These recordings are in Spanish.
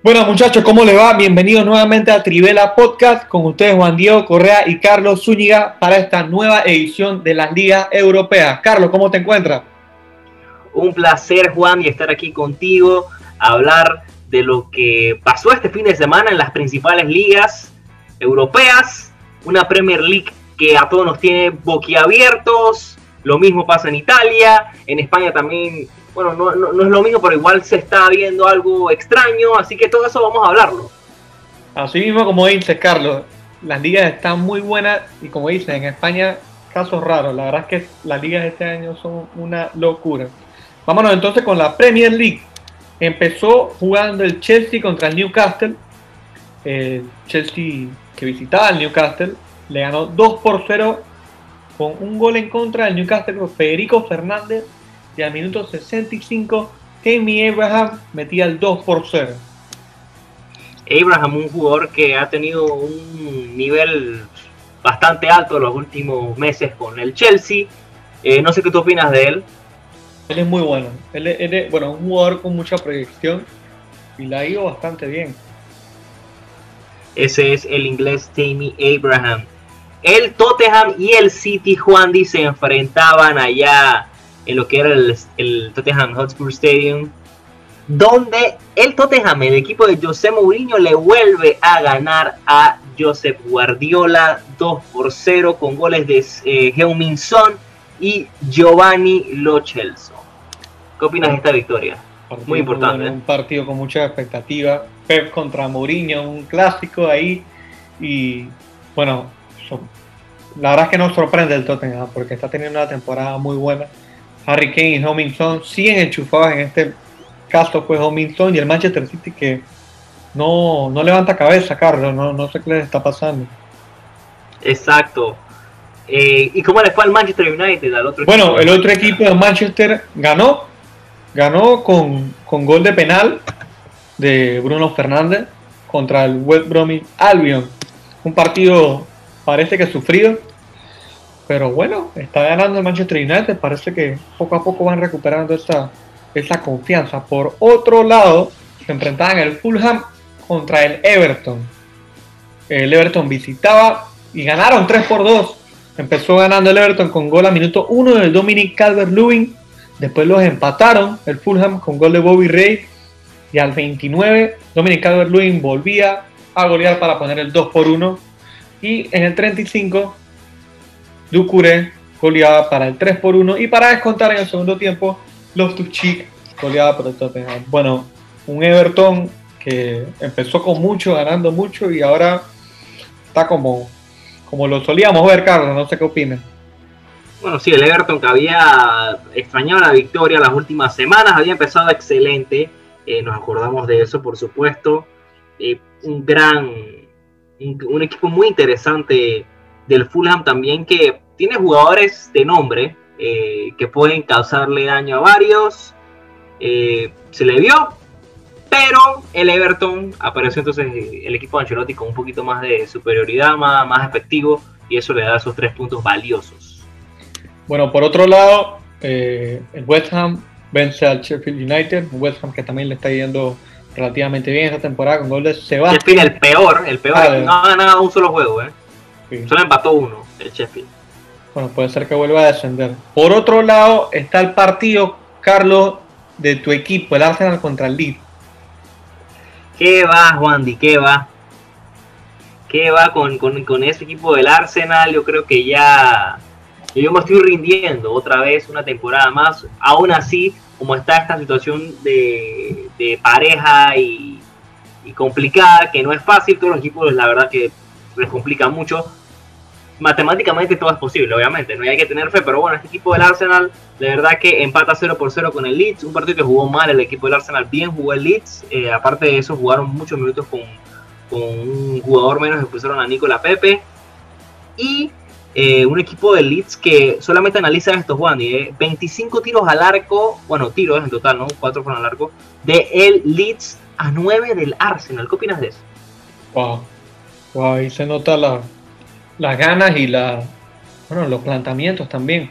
Bueno muchachos, ¿cómo les va? Bienvenidos nuevamente a Trivela Podcast con ustedes Juan Diego Correa y Carlos Zúñiga para esta nueva edición de las ligas europeas. Carlos, ¿cómo te encuentras? Un placer Juan y estar aquí contigo a hablar de lo que pasó este fin de semana en las principales ligas europeas, una Premier League que a todos nos tiene boquiabiertos, lo mismo pasa en Italia, en España también bueno, no, es lo mismo, pero igual se está viendo algo extraño, así que todo eso vamos a hablarlo. Así mismo como dice Carlos, las ligas están muy buenas y como dice, en España casos raros, la verdad es que las ligas de este año son una locura. Vámonos entonces con la Premier League. Empezó jugando el Chelsea contra el Newcastle. El Chelsea que visitaba el Newcastle le ganó 2 por 0 con un gol en contra del Newcastle Federico Fernández y al minuto 65 Jamie Abraham metía el 2 por 0. Abraham, un jugador que ha tenido un nivel bastante alto en los últimos meses con el Chelsea. Eh, no sé qué tú opinas de él. Él es muy bueno. Él es, bueno, un jugador con mucha proyección y la ha ido bastante bien. Ese es el inglés Jamie Abraham. El Tottenham y el City Juan se enfrentaban allá en lo que era el, Tottenham Hotspur Stadium, donde el Tottenham, el equipo de José Mourinho, le vuelve a ganar a Josep Guardiola 2 por 0 con goles de eh, Son y Giovanni Lo Celso. ¿Qué opinas de esta victoria? muy importante. ¿eh? Un partido con mucha expectativa. Pep contra Mourinho, un clásico ahí. Y bueno, la verdad es que nos sorprende el Tottenham porque está teniendo una temporada muy buena Harry Kane y Homington siguen enchufados en este caso fue Homington y el Manchester City que no, levanta cabeza, Carlos, no, sé qué les está pasando. Exacto. Eh, ¿Y cómo le fue al Manchester United? Al otro bueno, el otro equipo de Manchester ganó, ganó con, con gol de penal de Bruno Fernández contra el West Bromwich Albion. Un partido parece que sufrido, pero bueno, está ganando el Manchester United. Parece que poco a poco van recuperando esa, esa confianza. Por otro lado, se enfrentaban el Fulham contra el Everton. El Everton visitaba y ganaron 3 por 2. Empezó ganando el Everton con gol a minuto 1 del Dominic Calvert-Lewin. Después los empataron el Fulham con gol de Bobby Ray. Y al 29, Dominic Calvert-Lewin volvía a golear para poner el 2 por 1. Y en el 35, Ducure goleaba para el 3 por 1 y para descontar en el segundo tiempo, los Tuchik goleaba por el Tottenham. Bueno, un Everton que empezó con mucho, ganando mucho y ahora está como, como lo solíamos ver, Carlos. No sé qué opinas. Bueno, sí, el Everton que había extrañado la victoria las últimas semanas, había empezado excelente. Eh, nos acordamos de eso, por supuesto. Eh, un gran, un equipo muy interesante del Fulham también que tiene jugadores de nombre eh, que pueden causarle daño a varios. Eh, se le vio, pero el Everton apareció entonces el equipo de Ancelotti con un poquito más de superioridad, más, más efectivo, y eso le da esos tres puntos valiosos. Bueno, por otro lado, eh, el West Ham vence al Sheffield United, un West Ham que también le está yendo relativamente bien esta temporada con gol de Sebastián. Sheffield el peor, el peor, ah, no ha ganado un solo juego, ¿eh? Solo empató uno, el Sheffield. Bueno, puede ser que vuelva a descender. Por otro lado, está el partido, Carlos, de tu equipo, el Arsenal contra el Leeds. ¿Qué va, Juan ¿Qué va? ¿Qué va con, con, ese equipo del Arsenal? Yo creo que ya yo me estoy rindiendo otra vez una temporada más. Aún así, como está esta situación de, pareja y, y, complicada, que no es fácil, todos los equipos la verdad que les complica mucho matemáticamente todo es posible, obviamente, no hay que tener fe, pero bueno, este equipo del Arsenal, de verdad que empata 0 por 0 con el Leeds, un partido que jugó mal el equipo del Arsenal, bien jugó el Leeds, eh, aparte de eso jugaron muchos minutos con, con un jugador menos pusieron a Nicola Pepe, y eh, un equipo del Leeds que solamente analiza esto, Juan, y 25 tiros al arco, bueno, tiros en total, ¿no? 4 fueron al arco, de el Leeds a 9 del Arsenal, ¿qué opinas de eso? Wow, wow, ahí se nota la las ganas y la, bueno, los planteamientos también.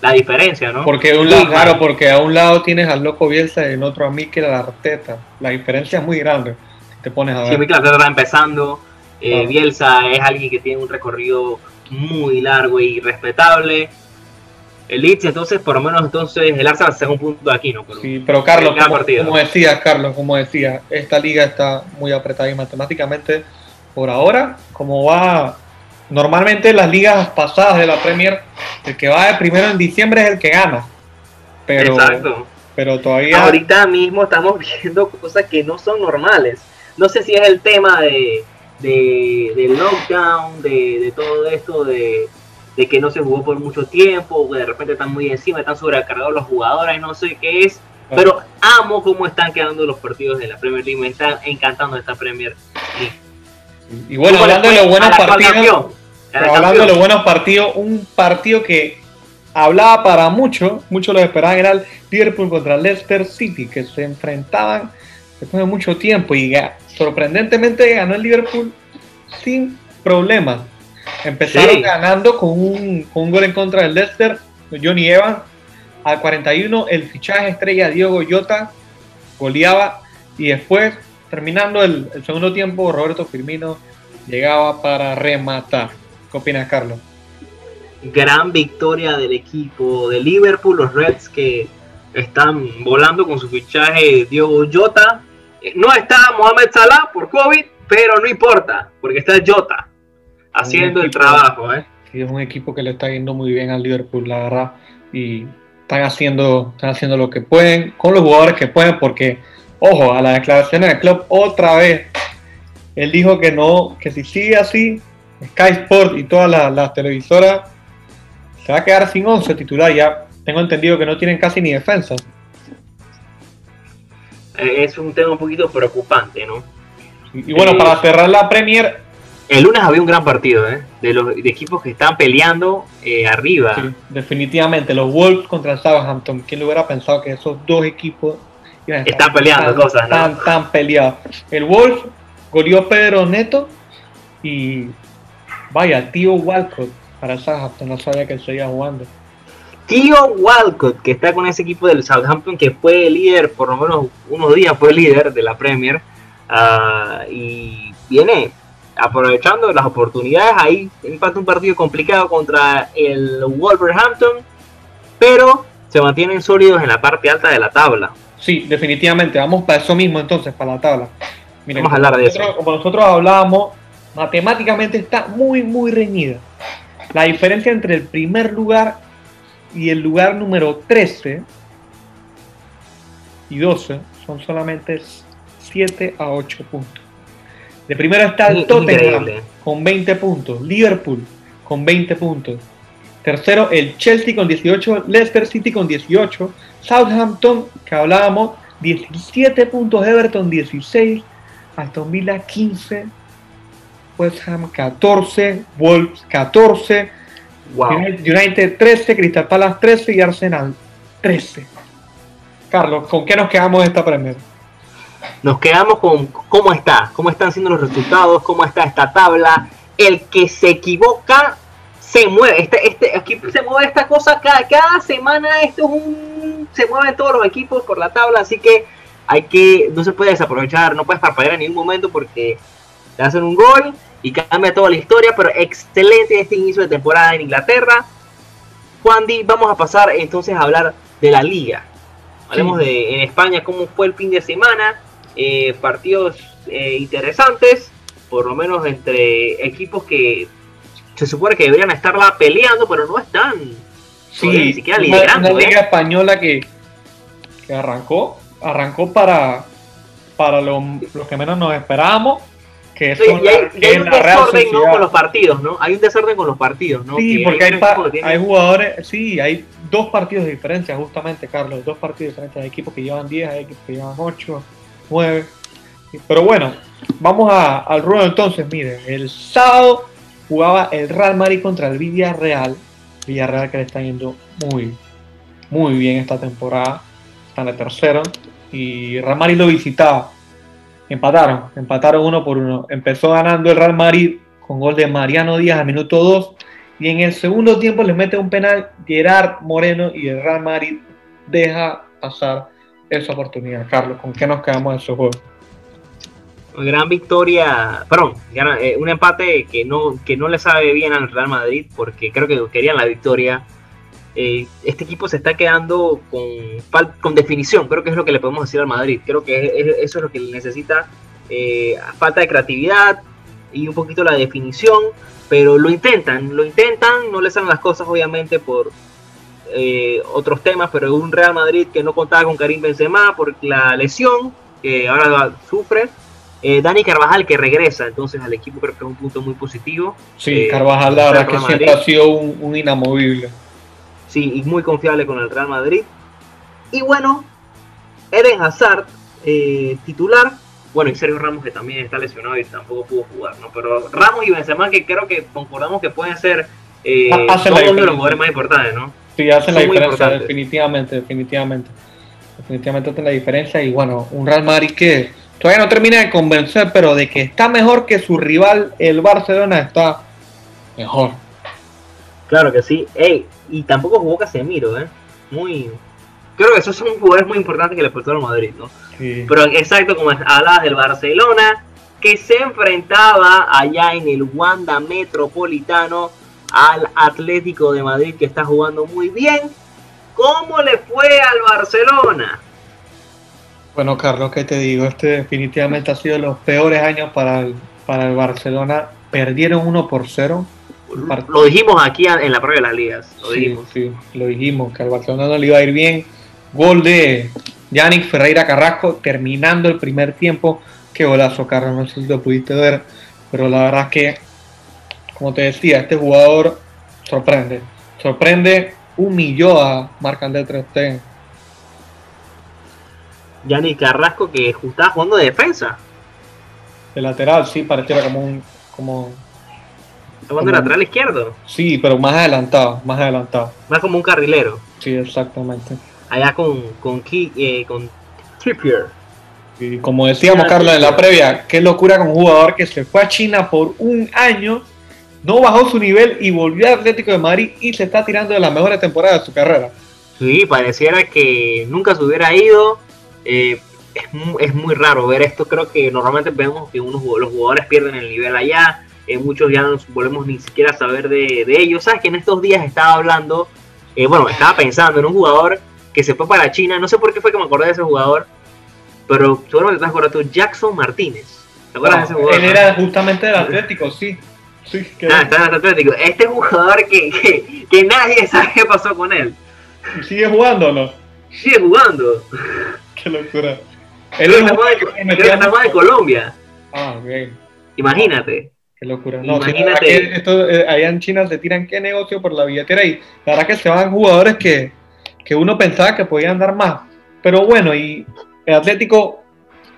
la diferencia, ¿no? Porque un lado, claro, porque a un lado tienes al loco Bielsa y en otro a Mikel Arteta. La diferencia es muy grande. Si te pones a ver. Sí, Mikel Arteta está empezando. Eh, Bielsa es alguien que tiene un recorrido muy largo y respetable. El Leeds, entonces, por lo menos, entonces, el Arsenal se un punto de aquí, ¿no? Pero, sí, pero Carlos, como, como, decía, Carlos, como decía, esta liga está muy apretada y matemáticamente, por ahora, como va Normalmente las ligas pasadas de la Premier, el que va de primero en diciembre es el que gana. Pero, Exacto. Pero todavía. Ahorita mismo estamos viendo cosas que no son normales. No sé si es el tema de, de, lockdown, de, de, todo esto, de, de, que no se jugó por mucho tiempo, de repente están muy encima, están sobrecargados los jugadores, no sé qué es. Pero amo cómo están quedando los partidos de la Premier League. Me están encantando esta Premier League. Y bueno, hablando de los buenos partidos, hablando de los buenos partidos, un partido que hablaba para mucho, muchos lo esperaban, era el Liverpool contra Leicester City, que se enfrentaban después de mucho tiempo y sorprendentemente ganó el Liverpool sin problemas. Empezaron ganando con un, con un, gol en contra del Leicester, Johnny Evans, al 41 el fichaje estrella Diego Jota goleaba y después terminando el, segundo tiempo, Roberto Firmino llegaba para rematar. ¿Qué opinas, Carlos? Gran victoria del equipo de Liverpool, los Reds que están volando con su fichaje Diego Jota. Eh, no está Mohamed Salah por COVID, pero no importa, porque está Jota haciendo el trabajo. ¿eh? es un equipo que le está yendo muy bien al Liverpool, la verdad. Y están haciendo, están haciendo lo que pueden con los jugadores que pueden, porque Ojo, a las declaraciones del club otra vez. Él dijo que no, que si sigue así, Sky Sport y todas las, televisoras se va a quedar sin 11 titular. Ya tengo entendido que no tienen casi ni defensa. Eh, es un tema un poquito preocupante, ¿no? Y, bueno, para cerrar la Premier. El lunes había un gran partido, ¿eh? De los equipos que están peleando eh, arriba. Sí, definitivamente. Los Wolves contra el Southampton. ¿Quién le hubiera pensado que esos dos equipos están peleando cosas, ¿no? Están, peleados. El Wolf goleó Pedro Neto y vaya, tío Walcott para Southampton, no sabía que seguía jugando. Tío Walcott, que está con ese equipo del Southampton, que fue líder, por lo menos unos días fue líder de la Premier, ah, y viene aprovechando las oportunidades. Ahí empata un partido complicado contra el Wolverhampton, pero se mantienen sólidos en la parte alta de la tabla. Sí, definitivamente. Vamos para eso mismo entonces, para la tabla. Vamos a hablar de eso. Como nosotros hablábamos, matemáticamente está muy, muy reñida. La diferencia entre el primer lugar y el lugar número 13 y 12 son solamente 7 a 8 puntos. De primero está el Tottenham con 20 puntos, Liverpool con 20 puntos. Tercero el Chelsea con 18, Leicester City con 18, Southampton, que hablábamos, 17 puntos, Everton 16, Aston Villa 15, West Ham 14, Wolves 14, United 13, Crystal Palace 13 y Arsenal 13. Carlos, ¿con qué nos quedamos esta Premier? Nos quedamos con cómo está, cómo están siendo los resultados, cómo está esta tabla. El que se equivoca se mueve, este, este, aquí se mueve esta cosa cada, cada semana, esto es un, se mueven todos los equipos por la tabla, así que hay que, no se puede desaprovechar, no puedes parpadear en ningún momento porque te hacen un gol y cambia toda la historia, pero excelente este inicio de temporada en Inglaterra. Juan Di, vamos a pasar entonces a hablar de la liga. Hablemos de en España cómo fue el fin de semana, eh, partidos eh, interesantes, por lo menos entre equipos que se supone que deberían estarla peleando, pero no están. Sí, ni siquiera liderando. Una, liga ¿eh? española que, que arrancó, arrancó para, para lo, que menos nos esperábamos. Que sí, y hay, un desorden con los partidos, ¿no? Hay un desorden con los partidos, ¿no? Sí, porque hay, hay, jugadores, sí, hay dos partidos de diferencia, justamente, Carlos, dos partidos diferentes. Hay equipos que llevan 10, hay equipos que llevan 8, 9. Pero bueno, vamos a, al ruedo entonces, miren, el sábado jugaba el Real Madrid contra el Villarreal. Villarreal que le está yendo muy, muy bien esta temporada. Están en tercero. Y Real Madrid lo visitaba. Empataron, empataron uno por uno. Empezó ganando el Real Madrid con gol de Mariano Díaz al minuto 2. y en el segundo tiempo le mete un penal Gerard Moreno y el Real Madrid deja pasar esa oportunidad. Carlos, ¿con qué nos quedamos en ese juego? Gran victoria, perdón, eh, un empate que no, que no le sabe bien al Real Madrid porque creo que querían la victoria. Eh, este equipo se está quedando con, con definición, creo que es lo que le podemos decir al Madrid. Creo que eso es lo que necesita. Eh, falta de creatividad y un poquito la definición, pero lo intentan, lo intentan, no le salen las cosas obviamente por otros temas, pero un Real Madrid que no contaba con Karim Benzema por la lesión que ahora sufre eh, Dani Carvajal que regresa entonces al equipo creo que es un punto muy positivo. Sí, eh, Carvajal la verdad que siempre ha sido un, inamovible. Sí, y muy confiable con el Real Madrid. Y bueno, Eden Hazard, eh, titular. Bueno, y Sergio Ramos que también está lesionado y tampoco pudo jugar, ¿no? Pero Ramos y Benzema que creo que concordamos que pueden ser eh, dos de los jugadores más importantes, ¿no? Sí, hacen la diferencia, definitivamente, definitivamente. Definitivamente hacen la diferencia y bueno, un Real Madrid que todavía no termina de convencer, pero de que está mejor que su rival, el Barcelona, está mejor. Claro que sí. Ey, y tampoco jugó Casemiro, ¿eh? Muy. Creo que esos son jugadores muy importantes que le puso al Madrid, ¿no? Sí. Pero exacto, como hablabas del Barcelona, que se enfrentaba allá en el Wanda Metropolitano al Atlético de Madrid, que está jugando muy bien. ¿Cómo le fue al Barcelona? Bueno, Carlos, ¿qué te digo? Este definitivamente ha sido de los peores años para el, para el Barcelona. Perdieron 1 por 0. Lo dijimos aquí en la prueba de las ligas. Lo sí, dijimos. Sí, lo dijimos, que al Barcelona no le iba a ir bien. Gol de Yannick Ferreira Carrasco terminando el primer tiempo. Qué golazo, Carlos, no sé si lo pudiste ver. Pero la verdad es que, como te decía, este jugador sorprende. Sorprende, humilló a Marc-André Ter Yanni Carrasco que estaba jugando de defensa. De lateral, sí, pareciera como un. Como, jugando lateral izquierdo. Sí, pero más adelantado, más adelantado. Más como un carrilero. Sí, exactamente. Allá con, con, eh, con Trippier. Y como decíamos, Carlos, en la previa, qué locura con un jugador que se fue a China por un año, no bajó su nivel y volvió al Atlético de Madrid y se está tirando de las mejores temporadas de su carrera. Sí, pareciera que nunca se hubiera ido eh, es, muy raro ver esto. Creo que normalmente vemos que unos, los jugadores pierden el nivel allá. Eh, muchos ya no volvemos ni siquiera a saber de, ellos. Sabes que en estos días estaba hablando, eh, bueno, estaba pensando en un jugador que se fue para China. No sé por qué fue que me acordé de ese jugador, pero seguro te acuerdas tú, Jackson Martínez. ¿Te acuerdas de ese jugador? Él era justamente del Atlético, sí. sí ah, está en el Atlético. Este jugador que, que, nadie sabe qué pasó con él. ¿Sigue jugando o no? Sigue jugando. Qué locura. Él es de, de Colombia. Ah, ok. Imagínate. Qué locura. No, Imagínate. esto, eh, allá en China se tiran qué negocio por la billetera y la verdad que se van jugadores que, que uno pensaba que podían dar más. Pero bueno, y el Atlético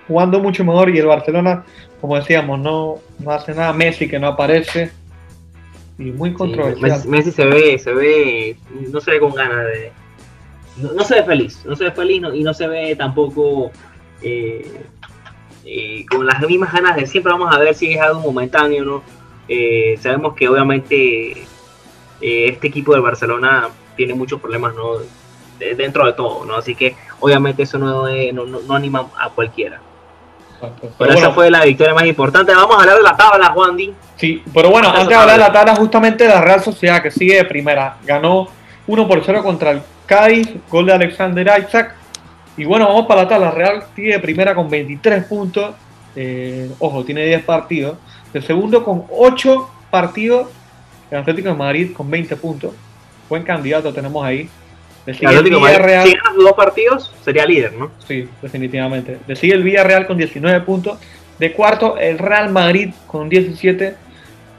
jugando mucho mejor y el Barcelona, como decíamos, no, no hace nada. Messi que no aparece. Y muy controversial. Messi, se ve, se ve, no se ve con ganas de, no, se ve feliz, no se ve feliz y no se ve tampoco eh, eh, con las mismas ganas de siempre vamos a ver si es algo momentáneo no. Eh, sabemos que obviamente este equipo del Barcelona tiene muchos problemas ¿no? dentro de todo, ¿no? así que obviamente eso no, no, anima a cualquiera. Pero, esa fue la victoria más importante. Vamos a hablar de la tabla, Juan Di. Sí, pero bueno, antes de hablar de la tabla, justamente la Real Sociedad que sigue de primera, ganó 1 por 0 contra el Cádiz, gol de Alexander Isaac. Y bueno, vamos para la tabla. Real sigue de primera con 23 puntos. Eh, ojo, tiene 10 partidos. De segundo con 8 partidos. El Atlético de Madrid con 20 puntos. Buen candidato tenemos ahí. De sigue el Villarreal. Si ganas dos partidos, sería líder, ¿no? Sí, definitivamente. Le sigue el Villarreal con 19 puntos. De cuarto, el Real Madrid con 17.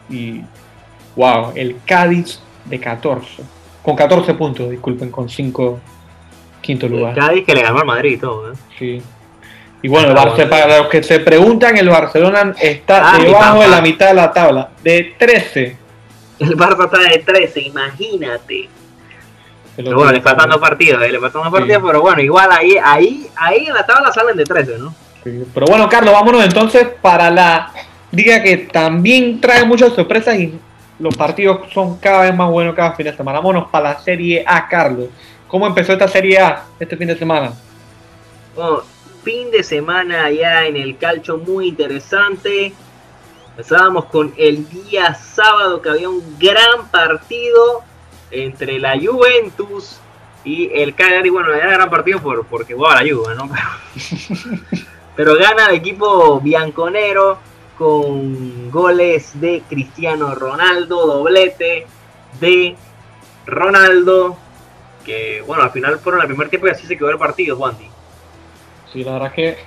Y, wow, el Cádiz de 14 con 14 puntos, disculpen, con 5 quinto lugar. Cádiz que le ganó al Madrid y todo, ¿eh? Sí. Y bueno, para los que se preguntan, el Barcelona está ah, debajo de la mitad de la tabla, de 13. El Barça está de 13, imagínate. Pero bueno, le faltan dos partidos, ¿eh? le faltan dos partidos, pero bueno, igual ahí, ahí, ahí en la tabla salen de 13, ¿no? Sí. Pero bueno, Carlos, vámonos entonces para la liga que también trae muchas sorpresas y los partidos son cada vez más buenos cada fin de semana. Vámonos para la Serie A, Carlos. ¿Cómo empezó esta Serie A este fin de semana? Fin de semana ya en el calcio muy interesante. Empezábamos con el día sábado que había un gran partido entre la Juventus y el Cagliari. Bueno, era gran partido por, porque jugaba la Juve, ¿no? Pero gana el equipo bianconero con goles de Cristiano Ronaldo, doblete de Ronaldo, que bueno, al final fueron el primer tiempo y así se quedó el partido, Juanti. Sí, la verdad es que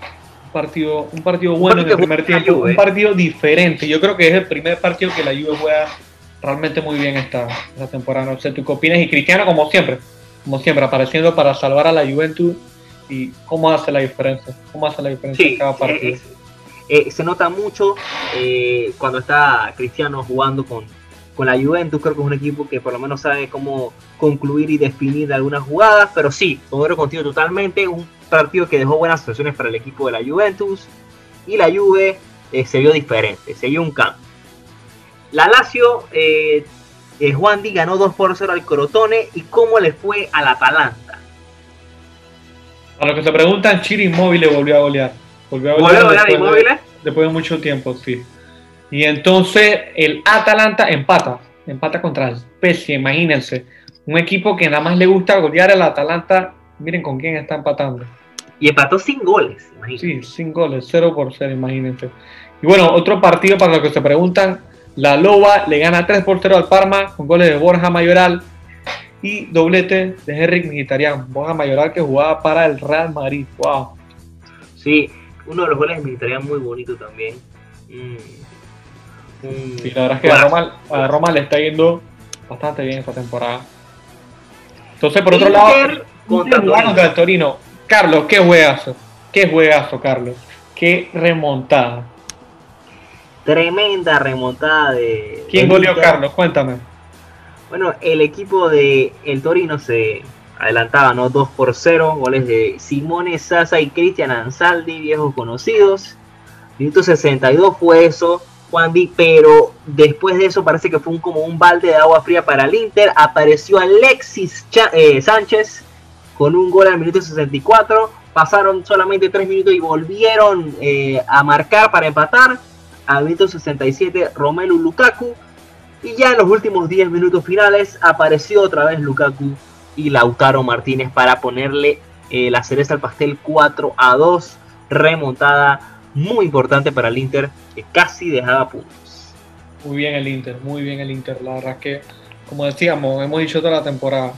un partido, un partido bueno en el primer tiempo, un partido diferente. Yo creo que es el primer partido que la Juve juega realmente muy bien esta, esta temporada. No sé, ¿tú qué opinas? Y Cristiano, como siempre, como siempre, apareciendo para salvar a la Juventus. ¿Y cómo hace la diferencia? ¿Cómo hace la diferencia en cada partido? Eh, se nota mucho eh, cuando está Cristiano jugando con, con la Juventus. Creo que es un equipo que por lo menos sabe cómo concluir y definir algunas jugadas. Pero sí, considero contigo totalmente. Un partido que dejó buenas situaciones para el equipo de la Juventus. Y la Juve eh, se vio diferente, se vio un cambio. La Lazio, eh, Juan Di ganó 2 por 0 al Crotone. ¿Y cómo le fue al Atalanta? A lo que se preguntan, Chiri Inmóvil volvió a golear. Volvió a golear, después, de, después de mucho tiempo, sí. Y entonces el Atalanta empata, empata contra el Spezia, imagínense. Un equipo que nada más le gusta golear al Atalanta, miren con quién está empatando. Y empató sin goles, imagínense. Sí, sin goles, 0 por 0, imagínense. Y bueno, otro partido para los que se preguntan, la Loba le gana 3 por 0 al Parma con goles de Borja Mayoral y doblete de Henrik Mkhitaryan. Borja Mayoral que jugaba para el Real Madrid. Wow. Sí, uno de los goles de Mkhitaryan muy bonito también. Mm Sí, la verdad es que a Roma, a Roma, le está yendo bastante bien esta temporada. Entonces, por otro lado, contra el Torino. Carlos, qué juegazo. Qué juegazo, Carlos. Qué remontada. Tremenda remontada de. ¿Quién goleó, Carlos? Cuéntame. Bueno, el equipo de el Torino se adelantaba, ¿no? 2 por 0. Goles de Simone Sasa y Cristian Ansaldi, viejos conocidos. Minuto 62 fue eso pero después de eso parece que fue un, como un balde de agua fría para el Inter. Apareció Alexis eh, Sánchez con un gol al minuto 64. Pasaron solamente 3 minutos y volvieron eh, a marcar para empatar. Al minuto 67 Romelu Lukaku. Y ya en los últimos 10 minutos finales apareció otra vez Lukaku y Lautaro Martínez para ponerle eh, la cereza al pastel 4 a 2. Remontada muy importante para el Inter, que casi dejaba puntos. Muy bien el Inter, muy bien el Inter. La verdad que, como decíamos, hemos dicho toda la temporada,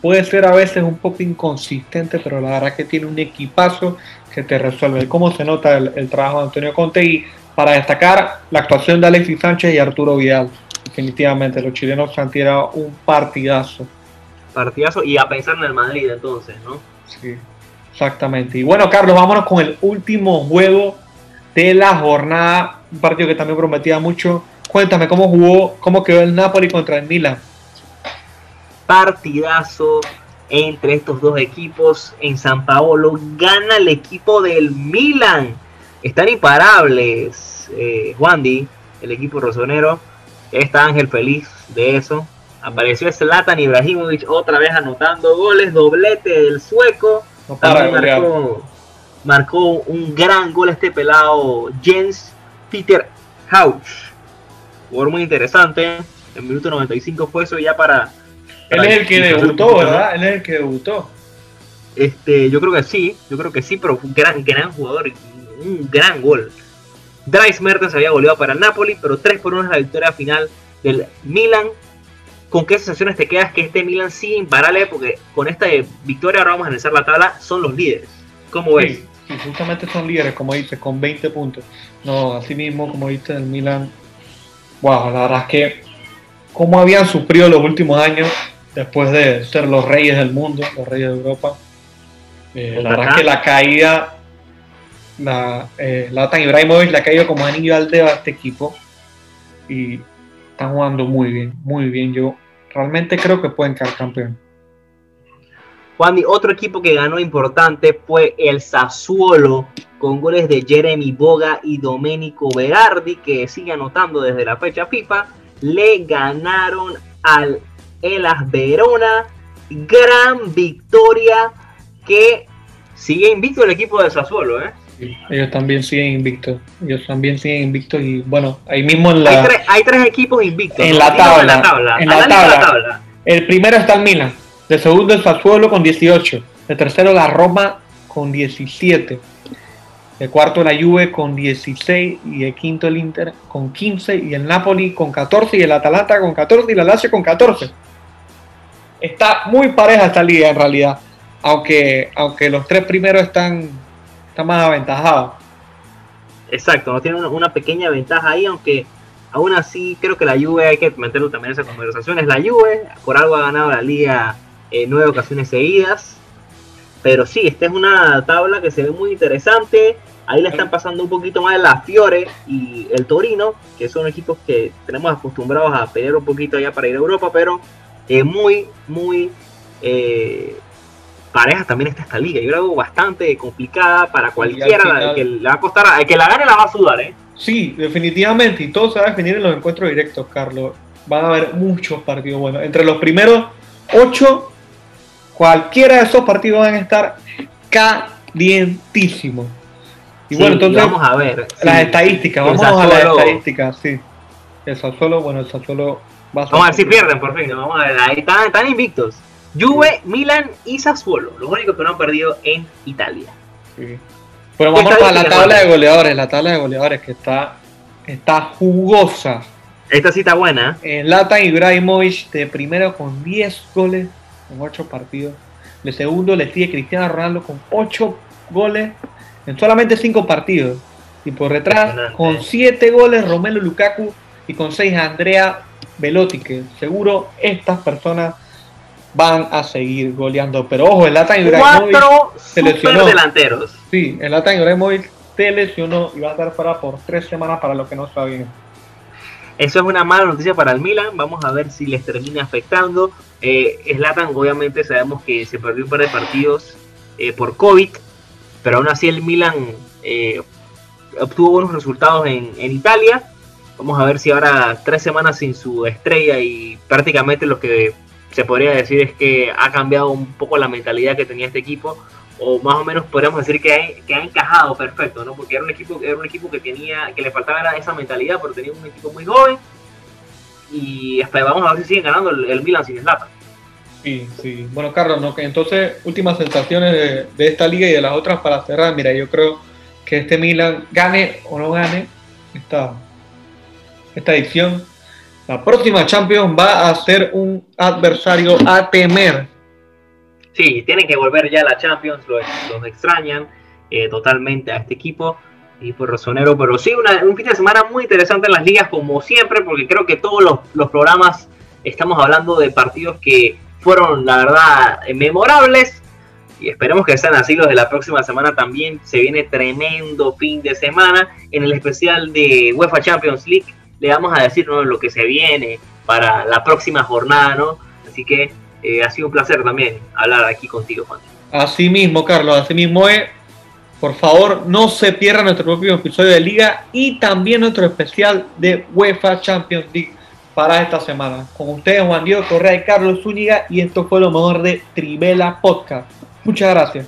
puede ser a veces un poco inconsistente, pero la verdad que tiene un equipazo que te resuelve. ¿Cómo se nota el, trabajo de Antonio Conte? Y para destacar la actuación de Alexis Sánchez y Arturo Vidal. Definitivamente, los chilenos se han tirado un partidazo. Partidazo y a pensar en el Madrid entonces, ¿no? Sí, exactamente. Y bueno, Carlos, vámonos con el último juego de la jornada, un partido que también prometía mucho. Cuéntame cómo jugó, cómo quedó el Napoli contra el Milan. Partidazo entre estos dos equipos en San Paolo. Gana el equipo del Milan. Están imparables. Eh, Juan el equipo rosonero. Está Ángel feliz de eso. Apareció Zlatan Ibrahimovic otra vez anotando goles. Doblete del sueco. No para marcó un gran gol este pelado Jens Peter Hauch. Jugador muy interesante. En minuto 95 fue eso ya para. Él es el que debutó, ¿verdad? Él es el que debutó. Este, yo creo que sí, yo creo que sí, pero fue un gran, gran jugador, un gran gol. Dries Mertens había goleado para el Napoli, pero 3 por 1 es la victoria final del Milan. ¿Con qué sensaciones te quedas que este Milan sigue imparable? Porque con esta victoria, ahora vamos a analizar la tabla, son los líderes. ¿Cómo ves? Y justamente son líderes, como dices, con 20 puntos. No, así mismo, como dices, el Milan, wow, la verdad es que cómo habían sufrido los últimos años después de ser los reyes del mundo, los reyes de Europa. Eh, la verdad es que la caída, la, eh, Latan Ibrahimovic la ha caído como anillo al dedo a este equipo y están jugando muy bien, muy bien. Yo realmente creo que pueden quedar campeón. Juan, otro equipo que ganó importante fue el Sassuolo, con goles de Jeremy Boga y Domenico Berardi, que sigue anotando desde la fecha FIFA. le ganaron al Elas Verona. Gran victoria que sigue invicto el equipo de Sassuolo, ¿eh? ellos también siguen invictos. Ellos también siguen invictos y bueno, ahí mismo en la... Hay tres, hay tres equipos invictos. En, ¿no? la tabla, En la tabla. en la tabla. El primero está el Milan. De segundo el Sassuolo con 18. De tercero la Roma con 17. De cuarto la Juve con 16. Y de quinto el Inter con 15. Y el Napoli con 14. Y el Atalanta con 14. Y la Lazio con 14. Está muy pareja esta liga en realidad. Aunque, aunque los tres primeros están, están más aventajados. Exacto, no tiene una, pequeña ventaja ahí, aunque aún así creo que la Juve hay que meterlo también en esa conversación. Es la Juve, por algo ha ganado la liga en nueve ocasiones seguidas. Pero sí, esta es una tabla que se ve muy interesante. Ahí le están pasando un poquito más la Fiore y el Torino, que son equipos que tenemos acostumbrados a pelear un poquito allá para ir a Europa, pero eh, muy, muy eh, pareja también está esta liga. Yo la veo bastante complicada para cualquiera final- que le va a costar, el que la gane la va a sudar, ¿eh? Sí, definitivamente. Y todo se va a definir en los encuentros directos, Carlos. Van a haber muchos partidos buenos. Entre los primeros ocho, cualquiera de esos partidos van a estar calientísimos. Y Sí, bueno, entonces, vamos a ver. las sí. estadísticas. Vamos a las estadísticas, sí. El Sassuolo, bueno, el Sassuolo va a Vamos a ver si pierden por fin. Vamos a ver, ahí están, están invictos. Juve, Milan y Sassuolo, los únicos que no han perdido en Italia. Sí. Pero vamos a la tabla de goleadores. La tabla de goleadores que está, está jugosa. Esta cita buena. ¿eh? En Latan Ibrahimovic de primero con 10 goles en 8 partidos. De segundo le sigue Cristiano Ronaldo con 8 goles en solamente 5 partidos. Y por detrás con 7 goles Romelu Lukaku y con 6 Andrea Velotti, que seguro estas personas van a seguir goleando. Pero ojo, el Latan Ibrahimovic, se lesionó. delanteros. sí, el Latan Ibrahimovic se lesionó y va a estar fuera por 3 semanas para los que no saben. Eso es una mala noticia para el Milan. Vamos a ver si les termina afectando. Eh, obviamente, sabemos que se perdió un par de partidos eh, por COVID, pero aún así el Milan eh, obtuvo buenos resultados en, en Italia. Vamos a ver si ahora tres semanas sin su estrella y prácticamente lo que se podría decir es que ha cambiado un poco la mentalidad que tenía este equipo o más o menos podríamos decir que ha, encajado perfecto, ¿no? Porque era un equipo, era un equipo que tenía, que le faltaba esa mentalidad, pero tenía un equipo muy joven y vamos a ver si siguen ganando el, Milan sin Zlatan. Sí, sí. Bueno, Carlos, ¿no? Entonces, últimas sensaciones de, de esta liga y de las otras para cerrar. Mira, yo creo que este Milan, gane o no gane esta, esta edición, la próxima Champions va a ser un adversario a temer. Sí, tienen que volver ya a la Champions, los, los extrañan eh, totalmente a este equipo. Y por razonero, pero sí, una- un fin de semana muy interesante en las ligas, como siempre, porque creo que todos los, los programas estamos hablando de partidos que fueron, la verdad, memorables. Y esperemos que sean así los de la próxima semana también. Se viene tremendo fin de semana. En el especial de UEFA Champions League le vamos a decir ¿no? lo que se viene para la próxima jornada, ¿no? Así que eh, ha sido un placer también hablar aquí contigo, Juan. Así mismo, Carlos, así mismo es. Por favor, no se pierda nuestro próximo episodio de Liga y también nuestro especial de UEFA Champions League para esta semana. Con ustedes, Juan Diego Correa y Carlos Zúñiga, y esto fue lo mejor de Trivela Podcast. Muchas gracias.